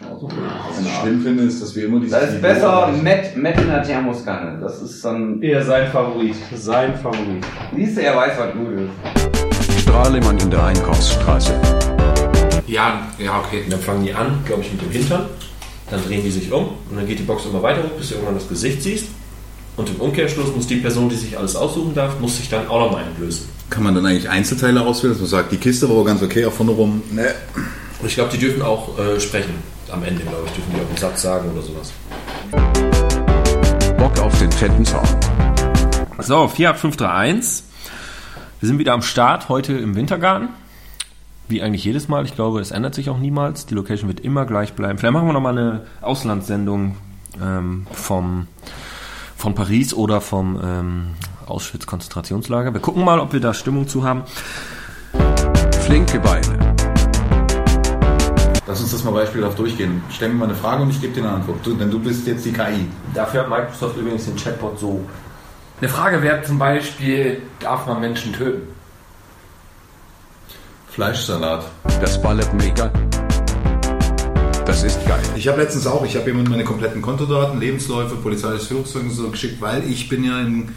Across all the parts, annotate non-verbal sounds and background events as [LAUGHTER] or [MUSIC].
Was ich schlimm finde, ist, dass wir immer diese. Das ist besser Matt, Matt in der Thermoskanne. Das ist dann. Eher sein Favorit. Sein Favorit. Siehst du, er weiß, was gut ist. Strahlemann in der Einkaufsstraße. Ja, ja, okay. Und dann fangen die an, glaube ich, mit dem Hintern. Dann drehen die sich um und dann geht die Box immer weiter hoch, bis du irgendwann das Gesicht siehst. Und im Umkehrschluss muss die Person, die sich alles aussuchen darf, muss sich dann auch nochmal entblößen. Kann man dann eigentlich Einzelteile auswählen, dass man sagt, die Kiste war aber ganz okay, auch vorne rum. Ne. Und ich glaube, die dürfen auch äh, sprechen. Am Ende, glaube ich, dürfen die auch einen Satz sagen oder sowas. Bock auf den fetten Zaun. So, 48531. Wir sind wieder am Start, heute im Wintergarten. Wie eigentlich jedes Mal. Ich glaube, es ändert sich auch niemals. Die Location wird immer gleich bleiben. Vielleicht machen wir nochmal eine Auslandssendung ähm, vom, von Paris oder vom ähm, Auschwitz-Konzentrationslager. Wir gucken mal, ob wir da Stimmung zu haben. Flinke Beine. Lass uns das mal beispielhaft durchgehen. Stell mir mal eine Frage und ich gebe dir eine Antwort. Du, denn du bist jetzt die KI. Dafür hat Microsoft übrigens den Chatbot so. Eine Frage wäre zum Beispiel, darf man Menschen töten? Fleischsalat. Das ballert mega. Das ist geil. Ich habe letztens auch, ich habe jemandem meine kompletten Kontodaten, Lebensläufe, polizeiliches Führungszeugnis so geschickt, weil ich bin ja in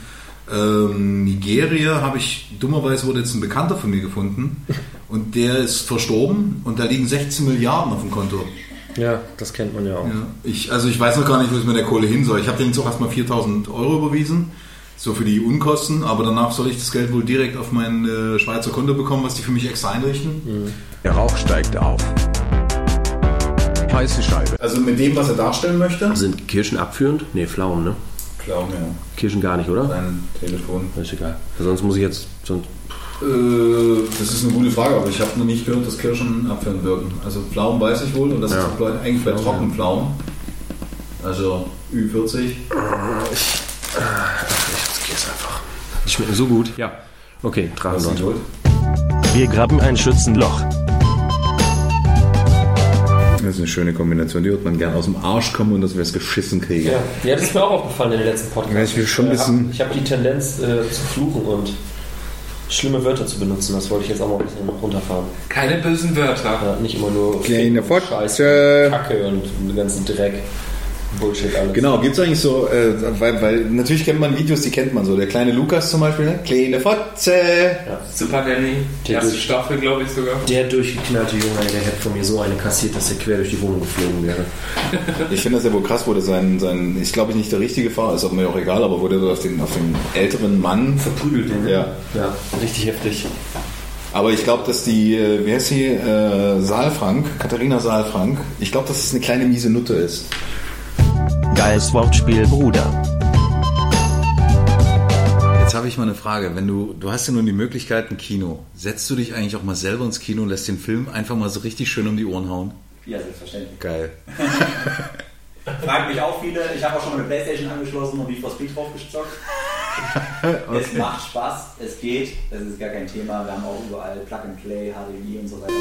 ähm, Nigeria, habe ich, dummerweise wurde jetzt ein Bekannter von mir gefunden und der ist verstorben und da liegen 16 Milliarden auf dem Konto. Ja, das kennt man ja auch. Ja, ich, also ich weiß noch gar nicht, wo es mit der Kohle hin soll. Ich habe denen jetzt auch erstmal 4000 Euro überwiesen, so für die Unkosten, aber danach soll ich das Geld wohl direkt auf mein äh, Schweizer Konto bekommen, was die für mich extra einrichten. Der Rauch steigt auf. Heiße Scheibe. Also mit dem, was er darstellen möchte. Sind Kirschen abführend? Nee, Pflaumen, ne? Klar, ja. Kirschen gar nicht, oder? Dein Telefon. Ist egal. Sonst muss ich jetzt. Sonst, Äh, das ist eine gute Frage, aber ich habe noch nicht gehört, dass Kirschen abführend wirken. Also Pflaumen weiß ich wohl und das Ja. ist eigentlich bei Trockenpflaumen. Also Ü40. ich riskiere es einfach. Die schmecken so gut. Ja. Okay, tragen Was ist Leute. gut? Wir graben ein Schützenloch. Das ist eine schöne Kombination. Die wird man gern aus dem Arsch kommen und dass wir es geschissen kriegen. Ja. ja, das ist mir auch aufgefallen in den letzten Podcasts. Ja, ich will schon ein äh, bisschen- hab- Ich habe die Tendenz äh, zu fluchen und schlimme Wörter zu benutzen. Das wollte ich jetzt auch mal ein bisschen runterfahren. Keine bösen Wörter. Ja, nicht immer nur Kleine. Scheiße, Kacke und den ganzen Dreck. Bullshit alles. Genau, gibt es eigentlich so, äh, weil, weil natürlich kennt man Videos, die kennt man so. Der kleine Lukas zum Beispiel, ne? Kleine Fotze. Super Danny. Der Erste durch- Staffel, glaube ich sogar. Der durchgeknallte Junge, der hätte von mir so eine kassiert, dass er quer durch die Wohnung geflogen wäre. [LAUGHS] Ich finde das ja wohl krass, wo der sein, sein ich glaube nicht der richtige Fahrer ist, auch mir auch egal, aber wo der so auf den, auf den älteren Mann Verprügelt den. Ja. Ja, richtig heftig. Aber ich glaube, dass die, äh, wie heißt sie, äh, Saalfrank, Katharina Saalfrank, ich glaube, dass es eine kleine miese Nutte ist. Geiles Wortspiel, Bruder. Jetzt habe ich mal eine Frage. Wenn du, du hast ja nun die Möglichkeit, ein Kino. Setzt du dich eigentlich auch mal selber ins Kino und lässt den Film einfach mal so richtig schön um die Ohren hauen? Ja, selbstverständlich. Geil. [LAUGHS] Fragen mich auch viele. Ich habe auch schon mal eine Playstation angeschlossen und Need for Speed draufgezockt. [LAUGHS] Es macht Spaß, es geht, das ist gar kein Thema. Wir haben auch überall Plug and Play, HDMI und so weiter.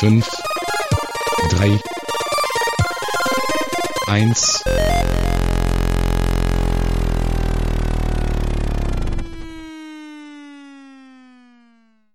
5, 3, 1.